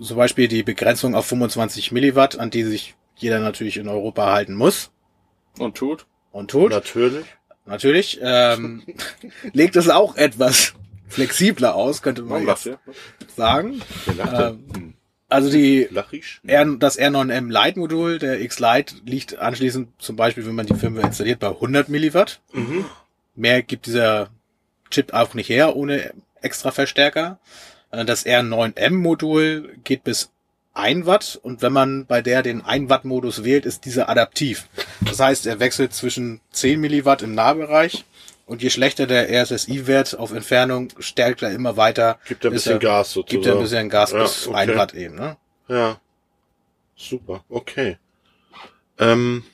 [SPEAKER 3] Zum Beispiel die Begrenzung auf 25 Milliwatt, an die sich jeder natürlich in Europa halten muss
[SPEAKER 2] Und tut?
[SPEAKER 3] und tut
[SPEAKER 1] Natürlich.
[SPEAKER 3] natürlich, ähm, legt es auch etwas flexibler aus, könnte man jetzt sagen. Ähm, also die? R, das R9M Lite-Modul der X-Lite liegt anschließend zum Beispiel, wenn man die Firmware installiert, bei 100 Milliwatt.
[SPEAKER 1] Mhm.
[SPEAKER 3] Mehr gibt dieser Chip auch nicht her ohne extra Verstärker. Äh, Das R9M-Modul geht bis 1 Watt und wenn man bei der den 1 Watt Modus wählt, ist dieser adaptiv. Das heißt, er wechselt zwischen 10 Milliwatt im Nahbereich und je schlechter der RSSI-Wert auf Entfernung, stärkt er immer weiter.
[SPEAKER 1] Gibt er ein
[SPEAKER 3] bis
[SPEAKER 1] bisschen Gas
[SPEAKER 3] Gibt er ein
[SPEAKER 1] sozusagen.
[SPEAKER 3] bisschen Gas
[SPEAKER 1] Ja,
[SPEAKER 3] bis
[SPEAKER 1] okay.
[SPEAKER 3] 1 Watt eben. Ne?
[SPEAKER 1] Ja. Super, okay. Ähm,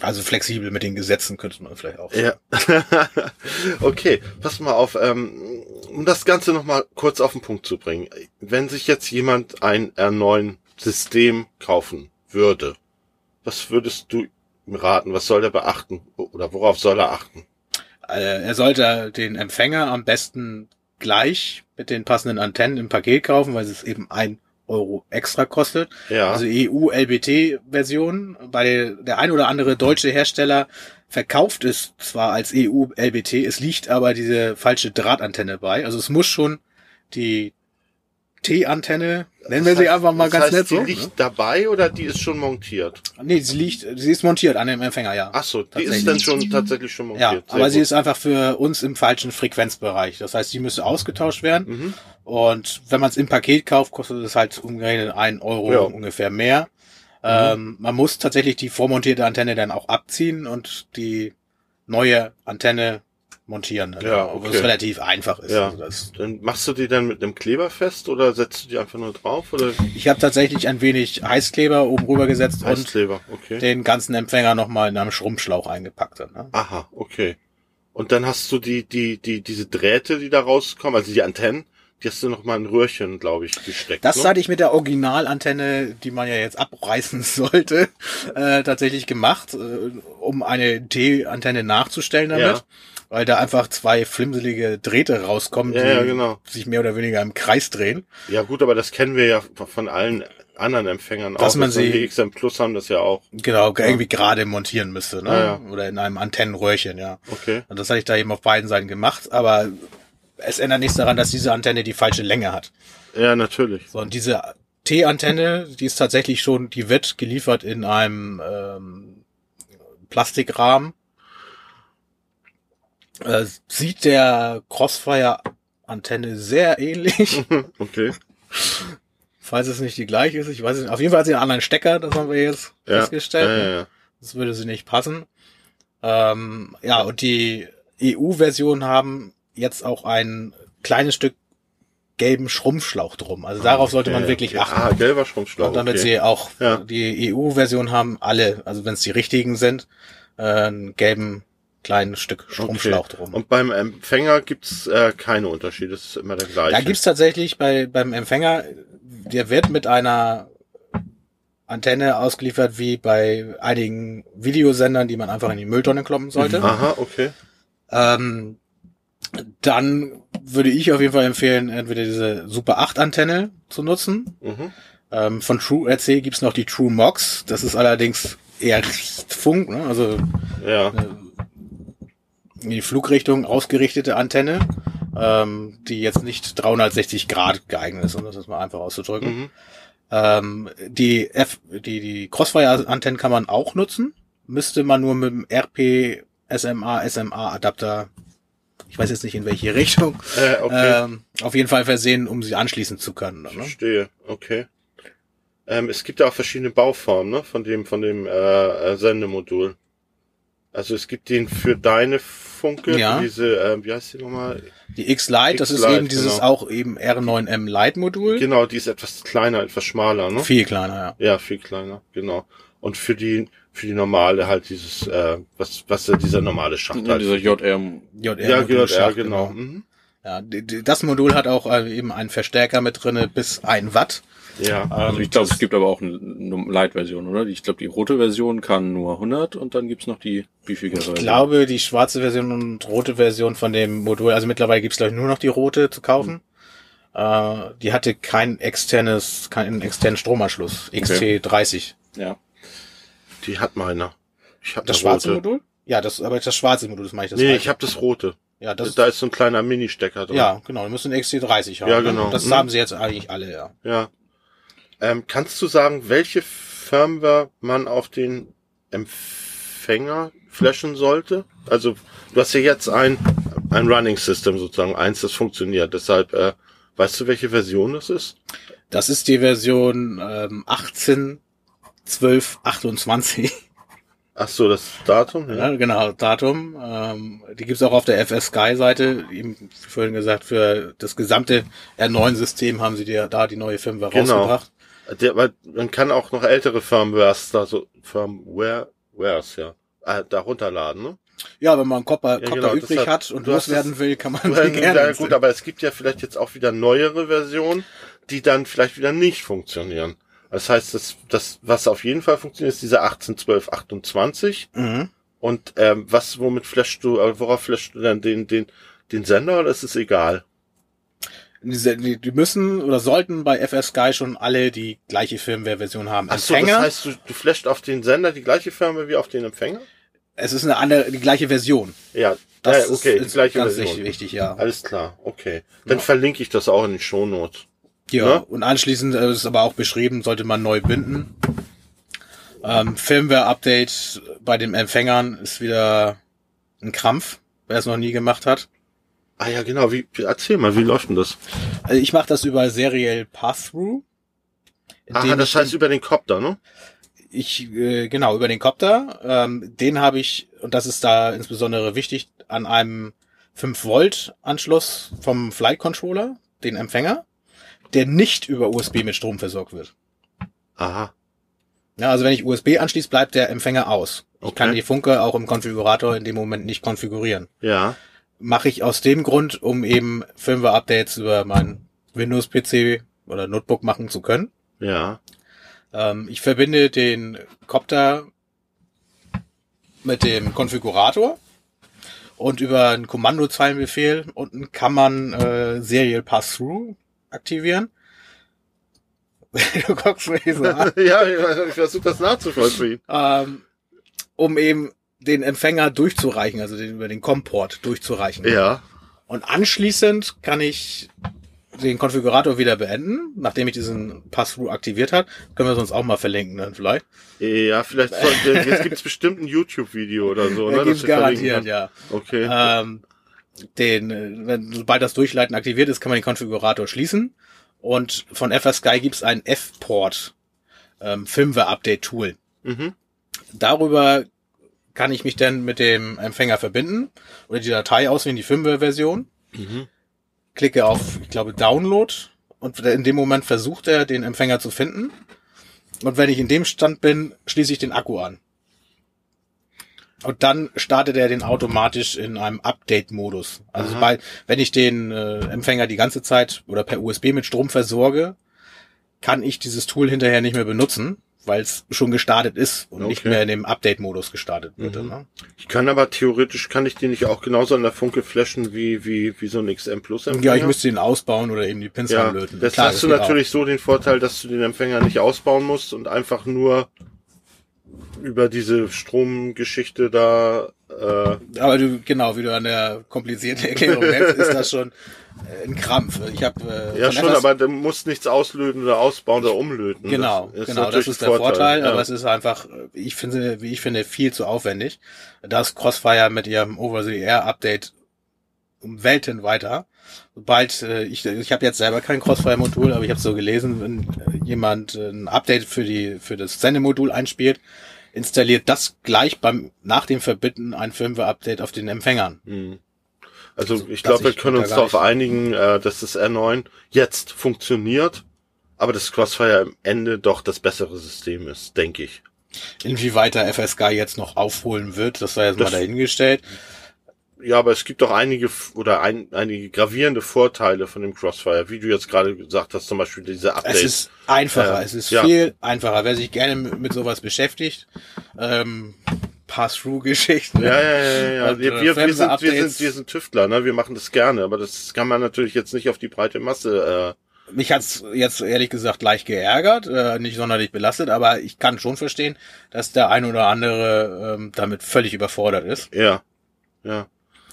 [SPEAKER 3] Also flexibel mit den Gesetzen könnte man vielleicht auch.
[SPEAKER 1] ja. okay, pass mal auf, ähm, um das Ganze nochmal kurz auf den Punkt zu bringen. Wenn sich jetzt jemand ein R9-System kaufen würde, was würdest du ihm raten? Was soll er beachten? Oder worauf soll er achten?
[SPEAKER 3] Äh, Er sollte den Empfänger am besten gleich mit den passenden Antennen im Paket kaufen, weil es eben ein Euro extra kostet.
[SPEAKER 1] Ja.
[SPEAKER 3] Also EU-LBT-Version. Der, der ein oder andere deutsche Hersteller verkauft es zwar als EU-LBT, es liegt aber diese falsche Drahtantenne bei. Also es muss schon die T-Antenne, nennen wir
[SPEAKER 1] Das
[SPEAKER 3] sie
[SPEAKER 1] heißt-
[SPEAKER 3] einfach mal ganz
[SPEAKER 1] heißt,
[SPEAKER 3] nett
[SPEAKER 1] die
[SPEAKER 3] so.
[SPEAKER 1] liegt
[SPEAKER 3] Ne?
[SPEAKER 1] dabei oder die ist schon montiert?
[SPEAKER 3] Nee, sie liegt, sie ist montiert an dem Empfänger, ja.
[SPEAKER 1] Ach so, die ist dann schon tatsächlich schon
[SPEAKER 3] Ja,
[SPEAKER 1] montiert. Sehr
[SPEAKER 3] aber sie
[SPEAKER 1] gut.
[SPEAKER 3] ist einfach für uns im falschen Frequenzbereich. Das heißt, die müsste ausgetauscht werden.
[SPEAKER 1] Mhm.
[SPEAKER 3] Und wenn man es im Paket kauft, kostet es halt umgerechnet ein Euro
[SPEAKER 1] Ja. Mhm.
[SPEAKER 3] ungefähr mehr. Ähm, man muss tatsächlich die vormontierte Antenne dann auch abziehen und die neue Antenne montieren. Also,
[SPEAKER 1] Ja,
[SPEAKER 3] Obwohl
[SPEAKER 1] okay.
[SPEAKER 3] es relativ einfach ist.
[SPEAKER 1] Ja.
[SPEAKER 3] Also
[SPEAKER 1] Dann machst du die dann mit einem Kleber fest oder setzt du die einfach nur drauf oder
[SPEAKER 3] ich habe tatsächlich ein wenig Heißkleber oben rüber gesetzt und
[SPEAKER 1] Heißkleber? Okay.
[SPEAKER 3] den ganzen Empfänger nochmal in einem Schrumpfschlauch eingepackt. Dann, ne?
[SPEAKER 1] Aha, okay. Und dann hast du die, die, die, diese Drähte, die da rauskommen, also die Antennen, die hast du noch mal in Röhrchen, glaube ich, gesteckt.
[SPEAKER 3] Das
[SPEAKER 1] ne?
[SPEAKER 3] hatte ich mit der Originalantenne, die man ja jetzt abreißen sollte, äh, tatsächlich gemacht, äh, um eine T-Antenne nachzustellen damit.
[SPEAKER 1] Ja.
[SPEAKER 3] Weil da einfach zwei flimselige Drähte rauskommen,
[SPEAKER 1] Ja,
[SPEAKER 3] die
[SPEAKER 1] ja, genau.
[SPEAKER 3] sich mehr oder weniger im Kreis drehen.
[SPEAKER 1] Ja gut, aber das kennen wir ja von allen anderen Empfängern
[SPEAKER 3] Dass
[SPEAKER 1] auch.
[SPEAKER 3] man sie-
[SPEAKER 1] die XM Plus haben das ja auch.
[SPEAKER 3] Genau, irgendwie gerade montieren müsste, ne?
[SPEAKER 1] Ah, ja.
[SPEAKER 3] Oder in einem Antennenröhrchen, ja.
[SPEAKER 1] Okay.
[SPEAKER 3] Und das hatte ich da eben auf beiden Seiten gemacht, aber es ändert nichts daran, dass diese Antenne die falsche Länge hat.
[SPEAKER 1] Ja, natürlich.
[SPEAKER 3] So, und diese T-Antenne, die ist tatsächlich schon, die wird geliefert in einem ähm, Plastikrahmen. Äh, sieht der Crossfire-Antenne sehr ähnlich,
[SPEAKER 1] okay.
[SPEAKER 3] falls es nicht die gleiche ist. Ich weiß es nicht. Auf jeden Fall hat sie einen anderen Stecker, das haben wir jetzt
[SPEAKER 1] Ja.
[SPEAKER 3] festgestellt.
[SPEAKER 1] Ja, ja, ja.
[SPEAKER 3] Das würde sie nicht passen. Ähm, ja, und die EU-Version haben jetzt auch ein kleines Stück gelben Schrumpfschlauch drum. Also darauf sollte man
[SPEAKER 1] Okay,
[SPEAKER 3] wirklich
[SPEAKER 1] okay.
[SPEAKER 3] achten.
[SPEAKER 1] Ah, gelber Schrumpfschlauch.
[SPEAKER 3] Und damit
[SPEAKER 1] okay.
[SPEAKER 3] sie auch
[SPEAKER 1] Ja.
[SPEAKER 3] die EU-Version haben, alle, also wenn es die richtigen sind, äh, einen gelben kleinen Stück Stromschlauch
[SPEAKER 1] Okay.
[SPEAKER 3] drum.
[SPEAKER 1] Und beim Empfänger gibt's äh, keine Unterschiede, es ist immer der gleiche.
[SPEAKER 3] Da gibt's tatsächlich bei beim Empfänger, der wird mit einer Antenne ausgeliefert wie bei einigen Videosendern, die man einfach in die Mülltonne kloppen sollte.
[SPEAKER 1] Aha, okay.
[SPEAKER 3] Ähm, Dann würde ich auf jeden Fall empfehlen, entweder diese Super 8 Antenne zu nutzen.
[SPEAKER 1] Mhm.
[SPEAKER 3] Ähm, von True RC gibt's noch die True Mox. Das ist allerdings eher Richtfunk, ne? also
[SPEAKER 1] Ja.
[SPEAKER 3] In die Flugrichtung ausgerichtete Antenne, ähm, die jetzt nicht 360 Grad geeignet ist, um das mal einfach auszudrücken.
[SPEAKER 1] Mhm.
[SPEAKER 3] Ähm, die F, die, die Crossfire-Antennen kann man auch nutzen. Müsste man nur mit dem RP SMA, SMA Adapter, ich weiß jetzt nicht in welche Richtung,
[SPEAKER 1] Äh, okay.
[SPEAKER 3] ähm, auf jeden Fall versehen, um sie anschließen zu können. Ne?
[SPEAKER 1] Verstehe, okay. Ähm, es gibt ja auch verschiedene Bauformen, ne, von dem, von dem äh, äh, Sendemodul. Also es gibt den für deine Funke,
[SPEAKER 3] Ja.
[SPEAKER 1] für diese, äh, wie heißt die nochmal?
[SPEAKER 3] Die X-Lite, das ist eben dieses
[SPEAKER 1] genau.
[SPEAKER 3] auch eben R9M Lite Modul.
[SPEAKER 1] Genau, die ist etwas kleiner, etwas schmaler, ne?
[SPEAKER 3] Viel kleiner, ja.
[SPEAKER 1] Ja, viel kleiner, genau. Und für die, für die normale halt dieses, äh, was, was dieser normale Schacht
[SPEAKER 2] Ja,
[SPEAKER 1] halt.
[SPEAKER 2] dieser JR.
[SPEAKER 3] JR
[SPEAKER 1] ja, ja,
[SPEAKER 3] Schacht,
[SPEAKER 1] genau. Mhm.
[SPEAKER 3] Ja, die- die- das Modul hat auch äh, eben einen Verstärker mit drinne bis ein Watt.
[SPEAKER 1] Ja.
[SPEAKER 2] Also ich glaube, es gibt aber auch eine Light-Version, oder? Ich glaube, die rote Version kann nur 100 und dann gibt's noch die beefigere
[SPEAKER 3] Ich glaube, die schwarze Version und rote Version von dem Modul, also mittlerweile gibt's glaube ich nur noch die rote zu kaufen. Äh, die hatte kein externes, keinen externen Stromanschluss. XT30.
[SPEAKER 2] Ja.
[SPEAKER 1] Die hat meiner. Ich hab
[SPEAKER 3] Das
[SPEAKER 1] eine
[SPEAKER 3] schwarze
[SPEAKER 1] rote.
[SPEAKER 3] Modul? Ja, das, aber das schwarze Modul, das meine ich. Das
[SPEAKER 1] nee,
[SPEAKER 3] weiße.
[SPEAKER 1] ich habe das rote.
[SPEAKER 3] ja, das,
[SPEAKER 1] da ist so ein kleiner Mini-Stecker drin.
[SPEAKER 3] ja, genau, du musst einen XT30 haben.
[SPEAKER 1] Ja,
[SPEAKER 3] ne?
[SPEAKER 1] genau.
[SPEAKER 3] Das
[SPEAKER 1] Mhm.
[SPEAKER 3] haben sie jetzt eigentlich alle, ja.
[SPEAKER 1] Ja. Ähm, kannst du sagen, welche Firmware man auf den Empfänger flashen sollte? Also, du hast ja jetzt ein, ein Running System sozusagen, eins, das funktioniert. Deshalb, äh, weißt du, welche Version das ist?
[SPEAKER 3] Das ist die Version ähm, 18 12 28.
[SPEAKER 1] Ach so, das Datum? Ja.
[SPEAKER 3] Ja, genau, Datum. Ähm, die gibt's auch auf der FS Sky Seite. Eben, vorhin gesagt, für das gesamte R9-System haben sie dir da die neue Firmware
[SPEAKER 1] Genau.
[SPEAKER 3] rausgebracht.
[SPEAKER 1] Der, weil man kann auch noch ältere Firmwares da so, Firmware, Wares, ja, äh, da runterladen, ne?
[SPEAKER 3] Ja, wenn man einen Kopper,
[SPEAKER 1] Ja,
[SPEAKER 3] Kopper
[SPEAKER 1] genau,
[SPEAKER 3] übrig
[SPEAKER 1] deshalb-
[SPEAKER 3] hat und loswerden will, kann man die gerne.
[SPEAKER 1] ja, gut, aber es gibt ja vielleicht jetzt auch wieder neuere Versionen, die dann vielleicht wieder nicht funktionieren. Das heißt, das, das, was auf jeden Fall funktioniert, ist dieser 18, 12, 28.
[SPEAKER 3] mhm.
[SPEAKER 1] Und ähm, was, womit flashst du, äh, worauf flashst du dann den, den, den Sender oder ist es egal?
[SPEAKER 3] Die, die müssen oder sollten bei FS Sky schon alle die gleiche Firmware-Version haben.
[SPEAKER 1] Ach so, das heißt, du, du flashst auf den Sender die gleiche Firma wie auf den Empfänger?
[SPEAKER 3] es ist eine andere, die gleiche Version.
[SPEAKER 1] Ja,
[SPEAKER 3] Das
[SPEAKER 1] ja, okay,
[SPEAKER 3] ist,
[SPEAKER 1] die gleiche
[SPEAKER 3] ganz
[SPEAKER 1] Version.
[SPEAKER 3] wichtig, ja.
[SPEAKER 1] Alles klar, okay. Dann
[SPEAKER 3] Ja.
[SPEAKER 1] verlinke ich das auch in den Shownotes.
[SPEAKER 3] Ja,
[SPEAKER 1] Ne?
[SPEAKER 3] und anschließend äh, ist aber auch beschrieben, sollte man neu binden. Ähm, Firmware-Update bei den Empfängern ist wieder ein Krampf, wer es noch nie gemacht hat.
[SPEAKER 1] Ah ja, genau, wie, erzähl mal, wie läuft denn das?
[SPEAKER 3] Also ich mache das über Serial Pass-Through.
[SPEAKER 1] Aha, das
[SPEAKER 3] ich
[SPEAKER 1] heißt über den Copter, ne?
[SPEAKER 3] ich äh, genau über den Copter. Ähm, den habe ich und das ist da insbesondere wichtig an einem 5 Volt Anschluss vom Flight Controller, den Empfänger, der nicht über USB mit Strom versorgt wird.
[SPEAKER 1] Aha.
[SPEAKER 3] Ja, also wenn ich USB anschließe, bleibt der Empfänger aus. Ich
[SPEAKER 1] Okay.
[SPEAKER 3] kann die Funke auch im Konfigurator in dem Moment nicht konfigurieren.
[SPEAKER 1] Ja.
[SPEAKER 3] Mache ich aus dem Grund, um eben Firmware-Updates über meinen Windows-PC oder Notebook machen zu können.
[SPEAKER 1] Ja.
[SPEAKER 3] Ähm, ich verbinde den Copter mit dem Konfigurator und über einen Kommandozeilenbefehl unten kann man äh, Serial Pass-Through aktivieren. du guckst mich so an.
[SPEAKER 1] ja, ich versuche das nachzuvollziehen.
[SPEAKER 3] ähm, um eben den Empfänger durchzureichen, also den, über den COM-Port durchzureichen.
[SPEAKER 1] Ja.
[SPEAKER 3] Und anschließend kann ich den Konfigurator wieder beenden, nachdem ich diesen Pass-Through aktiviert hat. Können wir sonst auch mal verlinken dann vielleicht.
[SPEAKER 1] Ja, vielleicht sollte, jetzt gibt's bestimmt ein YouTube-Video oder so, ne?
[SPEAKER 3] Gibt's garantiert, ja.
[SPEAKER 1] Okay.
[SPEAKER 3] Ähm, den, wenn, sobald das Durchleiten aktiviert ist, kann man den Konfigurator schließen. Und von FS Sky gibt's ein F-Port ähm, Firmware-Update-Tool.
[SPEAKER 1] Mhm.
[SPEAKER 3] Darüber kann ich mich dann mit dem Empfänger verbinden oder die Datei auswählen, die Firmware-Version.
[SPEAKER 1] Mhm.
[SPEAKER 3] Klicke auf, ich glaube, Download und in dem Moment versucht er, den Empfänger zu finden. Und wenn ich in dem Stand bin, schließe ich den Akku an. Und dann startet er den automatisch in einem Update-Modus. Also sobald, wenn ich den äh, Empfänger die ganze Zeit oder per USB mit Strom versorge, kann ich dieses Tool hinterher nicht mehr benutzen, weil es schon gestartet ist und nicht
[SPEAKER 1] Okay.
[SPEAKER 3] mehr in dem Update-Modus gestartet wird.
[SPEAKER 1] Mhm.
[SPEAKER 3] Ne?
[SPEAKER 1] Ich kann aber theoretisch, kann ich die nicht auch genauso an der Funke flashen wie, wie, wie so ein XM Plus Empfänger?
[SPEAKER 3] Ja, ich müsste ihn ausbauen oder eben die Pins
[SPEAKER 1] ja,
[SPEAKER 3] anlöten.
[SPEAKER 1] das
[SPEAKER 3] Klar,
[SPEAKER 1] hast du
[SPEAKER 3] geht auch.
[SPEAKER 1] natürlich so den Vorteil, dass du den Empfänger nicht ausbauen musst und einfach nur über diese Stromgeschichte da, äh,
[SPEAKER 3] Aber du, genau, wie du an der komplizierten Erklärung merkst, ist das schon äh, ein Krampf. Ich habe äh,
[SPEAKER 1] ja schon, aber du musst nichts auslöten oder ausbauen oder umlöten.
[SPEAKER 3] Genau,
[SPEAKER 1] Das
[SPEAKER 3] genau, das ist der Vorteil,
[SPEAKER 1] ja.
[SPEAKER 3] aber es ist einfach, ich finde, wie ich finde, viel zu aufwendig. Da ist Crossfire mit ihrem Over-the-Air-Update um Welten weiter. Sobald, äh, ich, ich habe jetzt selber kein Crossfire-Modul, aber ich habe so gelesen, wenn jemand äh, ein Update für die für das Sendemodul einspielt, installiert das gleich beim nach dem Verbinden ein Firmware-Update auf den Empfängern.
[SPEAKER 1] Hm. Also
[SPEAKER 3] Also,
[SPEAKER 1] ich glaube, wir können uns darauf einigen, äh, dass das R9 jetzt funktioniert, aber das Crossfire am Ende doch das bessere System ist, denke ich.
[SPEAKER 3] Inwieweit der FSK jetzt noch aufholen wird, das sei jetzt mal
[SPEAKER 1] Das-
[SPEAKER 3] dahingestellt.
[SPEAKER 1] Ja, aber es gibt doch einige oder ein, einige gravierende Vorteile von dem Crossfire, wie du jetzt gerade gesagt hast, zum Beispiel diese Updates.
[SPEAKER 3] Es ist einfacher,
[SPEAKER 1] Äh,
[SPEAKER 3] es ist
[SPEAKER 1] ja.
[SPEAKER 3] viel einfacher. Wer sich gerne mit, sowas beschäftigt, ähm, Pass-Through-Geschichten.
[SPEAKER 1] ja, ja, ja, ja.
[SPEAKER 3] Und,
[SPEAKER 1] Wir,
[SPEAKER 3] äh,
[SPEAKER 1] wir, wir, sind, wir, sind, wir sind Tüftler, ne? Wir machen das gerne, aber das kann man natürlich jetzt nicht auf die breite Masse. Äh,
[SPEAKER 3] Mich hat's jetzt ehrlich gesagt leicht geärgert, äh, nicht sonderlich belastet, aber ich kann schon verstehen, dass der ein oder andere ähm, damit völlig überfordert ist.
[SPEAKER 1] Ja, ja.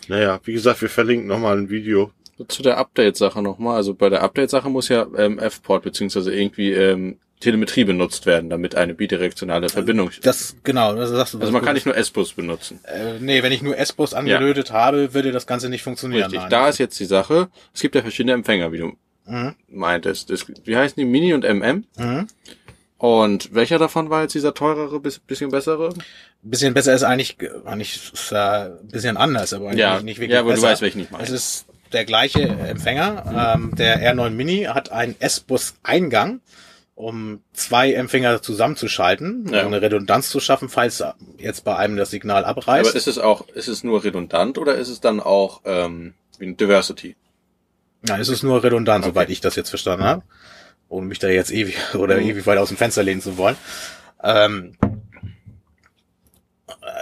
[SPEAKER 1] Naja, wie gesagt, wir verlinken nochmal ein Video.
[SPEAKER 2] Zu der Update-Sache nochmal. Also bei der Update-Sache muss ja ähm, F-Port beziehungsweise irgendwie ähm, Telemetrie benutzt werden, damit eine bidirektionale Verbindung.
[SPEAKER 3] Das genau, das sagst du.
[SPEAKER 2] Also man kann nicht nur S-Bus benutzen.
[SPEAKER 3] Äh, nee, wenn ich nur S-Bus angelötet habe, würde das Ganze nicht funktionieren.
[SPEAKER 2] Richtig.
[SPEAKER 3] nein.
[SPEAKER 2] Da ist jetzt die Sache. Es gibt ja verschiedene Empfänger, wie du
[SPEAKER 3] Mhm.
[SPEAKER 2] meintest. Das, wie heißen die? Mini und MM.
[SPEAKER 3] Mhm.
[SPEAKER 2] Und welcher davon war jetzt dieser teurere, bis- bisschen bessere?
[SPEAKER 3] Bisschen besser ist eigentlich, eigentlich ist ja ein bisschen anders, aber eigentlich
[SPEAKER 2] Ja,
[SPEAKER 3] nicht, nicht wirklich
[SPEAKER 2] ja, aber du weißt, welchen ich meine.
[SPEAKER 3] Es ist der gleiche Empfänger. Ähm, der R9 Mini hat einen S-Bus-Eingang, um zwei Empfänger zusammenzuschalten,
[SPEAKER 2] Ja.
[SPEAKER 3] um eine Redundanz zu schaffen, falls jetzt bei einem das Signal abreißt.
[SPEAKER 2] Aber ist es auch, ist es nur redundant oder ist es dann auch ähm, ein Diversity?
[SPEAKER 3] Nein, es ist nur redundant,
[SPEAKER 2] Okay.
[SPEAKER 3] soweit ich das jetzt verstanden habe. Ohne mich da jetzt ewig oder
[SPEAKER 2] Mhm.
[SPEAKER 3] ewig weit aus dem Fenster lehnen zu wollen. Ähm,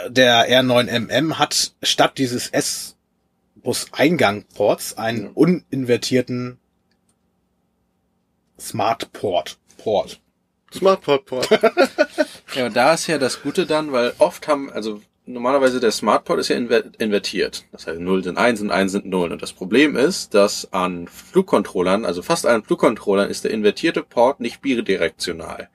[SPEAKER 3] der R9MM hat statt dieses S-Bus-Eingang-Ports einen uninvertierten Smart-Port. Port.
[SPEAKER 1] Smartport Port.
[SPEAKER 2] Ja, und da ist ja das Gute dann, weil oft haben, also normalerweise der Smartport ist ja inver invertiert. Das heißt, 0 sind 1 und 1 sind 0. Und das Problem ist, dass an Flugcontrollern, also fast allen Flugcontrollern, ist der invertierte Port nicht bidirektional.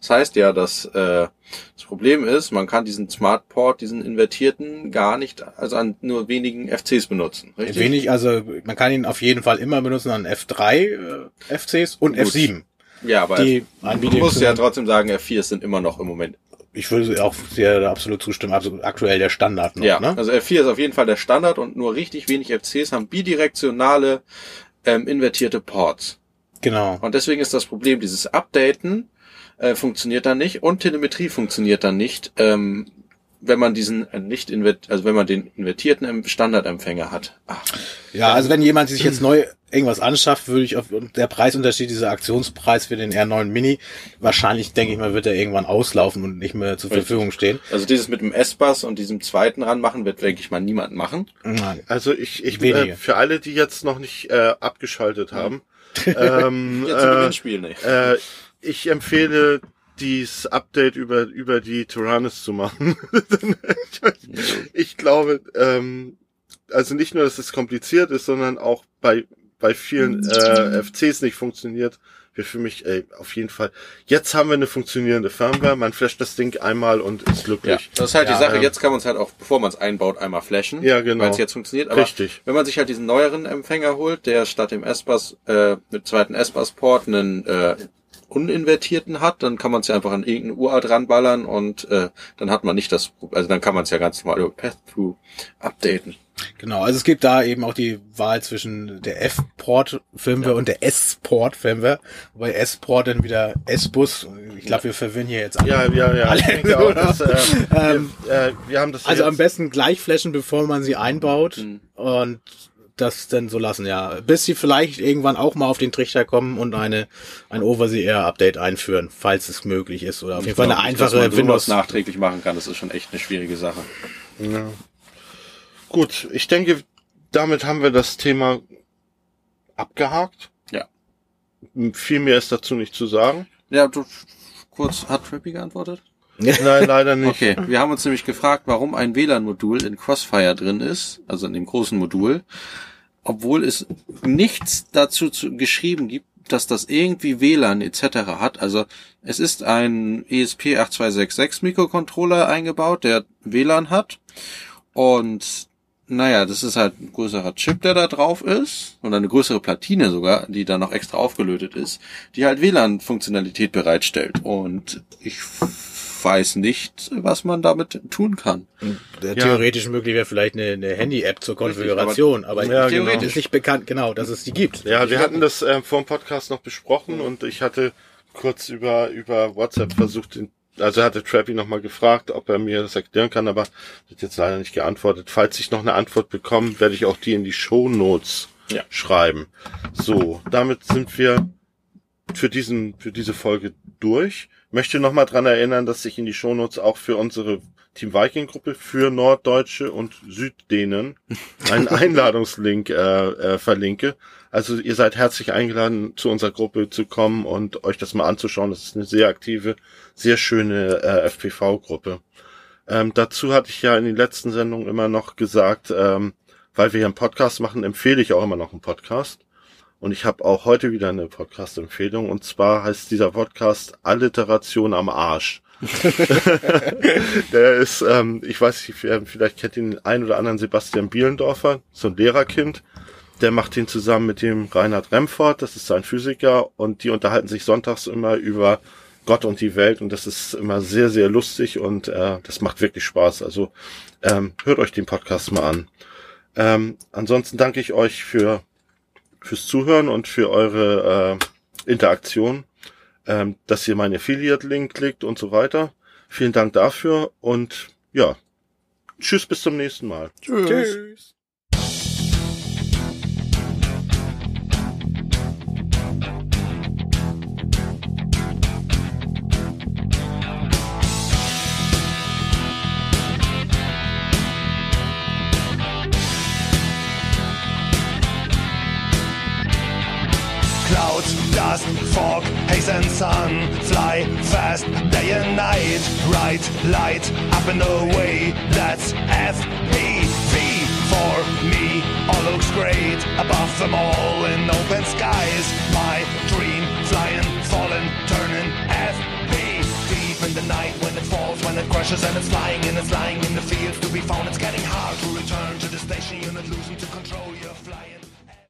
[SPEAKER 2] Das heißt ja, dass äh, das Problem ist, man kann diesen Smartport, diesen invertierten, gar nicht, also an nur wenigen FCs benutzen. Richtig?
[SPEAKER 3] Wenig, also man kann ihn auf jeden Fall immer benutzen an F3 äh, FCs und
[SPEAKER 2] Gut.
[SPEAKER 3] F7.
[SPEAKER 2] Ja, aber
[SPEAKER 3] Die
[SPEAKER 2] man muss ja trotzdem sagen, F4 sind immer noch im Moment
[SPEAKER 3] Ich würde auch sehr absolut zustimmen, also aktuell der Standard noch.
[SPEAKER 2] ja,
[SPEAKER 3] ne?
[SPEAKER 2] also F4 ist auf jeden Fall der Standard und nur richtig wenig FCs haben bidirektionale ähm, invertierte Ports.
[SPEAKER 3] Genau.
[SPEAKER 2] Und deswegen ist das Problem, dieses Updaten äh, funktioniert dann nicht und Telemetrie funktioniert dann nicht, ähm, wenn man diesen äh, nicht invert also wenn man den invertierten Em- Standardempfänger hat. Ach,
[SPEAKER 3] Ja, also wenn jemand sich jetzt neu irgendwas anschafft, würde ich auf und der Preisunterschied, dieser Aktionspreis für den R9 Mini, wahrscheinlich denke ich mal, wird er irgendwann auslaufen und nicht mehr zur
[SPEAKER 2] Richtig.
[SPEAKER 3] Verfügung stehen.
[SPEAKER 2] also dieses mit dem S-Bass und diesem zweiten ranmachen wird, denke ich mal, niemand machen.
[SPEAKER 3] Nein.
[SPEAKER 1] Also ich, ich äh, für alle, die jetzt noch nicht äh, abgeschaltet haben, ähm,
[SPEAKER 2] Jetzt im
[SPEAKER 1] äh,
[SPEAKER 2] Gewinnspiel nicht.
[SPEAKER 1] äh, ich empfehle dies Update über über die Tyrannis zu machen. ich glaube, ähm, also nicht nur, dass es kompliziert ist, sondern auch bei bei vielen äh, FCs nicht funktioniert. Wir für mich ey, auf jeden Fall. Jetzt haben wir eine funktionierende Firmware. Man flasht das Ding einmal und ist
[SPEAKER 2] Ja,
[SPEAKER 1] glücklich.
[SPEAKER 2] das ist halt
[SPEAKER 3] Ja,
[SPEAKER 2] die Sache.
[SPEAKER 1] ähm,
[SPEAKER 2] Jetzt kann man es halt auch, bevor man es einbaut, einmal flashen.
[SPEAKER 1] Ja, genau.
[SPEAKER 2] Weil es jetzt funktioniert. Aber
[SPEAKER 1] Richtig.
[SPEAKER 2] wenn man sich halt diesen neueren Empfänger holt, der statt dem S-Bass, äh, mit zweiten S-Bass-Port einen äh, uninvertierten hat, dann kann man es ja einfach an irgendeine Urart ranballern und äh, dann hat man nicht das, also dann kann man es ja ganz normal über Path-Through updaten.
[SPEAKER 3] Genau, also es gibt da eben auch die Wahl zwischen der F-Port-Firmware und der S-Port-Firmware, wobei S-Port dann wieder S-Bus, ich glaube, wir verwirren hier jetzt alle.
[SPEAKER 1] Ja, ja, ja. Ich
[SPEAKER 3] Alle,
[SPEAKER 1] denke auch, dass, äh,
[SPEAKER 3] Ähm,
[SPEAKER 1] wir, äh, wir haben das
[SPEAKER 3] Also
[SPEAKER 1] jetzt,
[SPEAKER 3] am besten gleich flashen, bevor man sie einbaut
[SPEAKER 2] Mhm.
[SPEAKER 3] und das dann so lassen, ja. Bis sie vielleicht irgendwann auch mal auf den Trichter kommen und eine ein Over-the-Air-Update einführen, falls es möglich ist. Oder auf jeden Fall eine
[SPEAKER 2] nicht,
[SPEAKER 3] einfache
[SPEAKER 2] man
[SPEAKER 3] Windows.
[SPEAKER 2] nachträglich machen kann. Das ist schon echt eine schwierige Sache.
[SPEAKER 1] Ja. Gut, ich denke, damit haben wir das Thema abgehakt.
[SPEAKER 2] Ja.
[SPEAKER 1] Viel mehr ist dazu nicht zu sagen.
[SPEAKER 2] Ja, du, kurz, hat Trappy geantwortet?
[SPEAKER 1] Nein, leider nicht.
[SPEAKER 2] Okay, wir haben uns nämlich gefragt, warum ein WLAN-Modul in Crossfire drin ist, also in dem großen Modul, obwohl es nichts dazu zu, geschrieben gibt, dass das irgendwie WLAN etc. hat. Also es ist ein E ESP8266 Mikrocontroller eingebaut, der WLAN hat und naja, das ist halt ein größerer Chip, der da drauf ist oder eine größere Platine sogar, die da noch extra aufgelötet ist, die halt WLAN-Funktionalität bereitstellt und ich weiß nicht, was man damit tun kann.
[SPEAKER 3] Der
[SPEAKER 1] Ja.
[SPEAKER 3] Theoretisch möglich wäre vielleicht eine, eine Handy-App zur Konfiguration, aber,
[SPEAKER 1] Ja,
[SPEAKER 3] theoretisch
[SPEAKER 1] genau.
[SPEAKER 3] nicht bekannt, genau, dass es die gibt.
[SPEAKER 1] Ja, wir hatten das ähm, vor dem Podcast noch besprochen und ich hatte kurz über, über WhatsApp versucht, den, also hatte Trappy nochmal gefragt, ob er mir das erklären kann, aber hat jetzt leider nicht geantwortet. Falls ich noch eine Antwort bekomme, werde ich auch die in die Show Notes
[SPEAKER 2] Ja.
[SPEAKER 1] schreiben. So, damit sind wir für diesen, für diese Folge durch. Möchte nochmal dran erinnern, dass ich in die Shownotes auch für unsere Team Viking Gruppe für Norddeutsche und Süddänen einen Einladungslink äh, äh, verlinke. Also ihr seid herzlich eingeladen, zu unserer Gruppe zu kommen und euch das mal anzuschauen. Das ist eine sehr aktive, sehr schöne äh, FPV-Gruppe. Ähm, dazu hatte ich ja in den letzten Sendungen immer noch gesagt, ähm, weil wir hier einen Podcast machen, empfehle ich auch immer noch einen Podcast. Und ich habe auch heute wieder eine Podcast-Empfehlung. Und zwar heißt dieser Podcast Alliteration am Arsch. Der ist, ähm, ich weiß nicht, vielleicht kennt ihn ein oder anderen Sebastian Bielendorfer, so ein Lehrerkind. Der macht ihn zusammen mit dem Reinhard Remford, das ist sein Physiker, und die unterhalten sich sonntags immer über Gott und die Welt und das ist immer sehr, sehr lustig und äh, das macht wirklich Spaß. Also ähm, hört euch den Podcast mal an. Ähm, ansonsten danke ich euch für fürs Zuhören und für eure äh, Interaktion, ähm, dass ihr meinen Affiliate-Link klickt und so weiter. Vielen Dank dafür und ja, tschüss bis zum nächsten Mal.
[SPEAKER 3] Tschüss.
[SPEAKER 4] Cloud, dust, fog, haze and sun Fly fast day and night Right light up and away. That's FPV for me. All looks great above them all in open skies. My dream flying, falling, turning FP Deep in the night when it falls When it crashes and it's flying and it's lying in the fields to be found. It's getting hard to return to the station unit Losing to control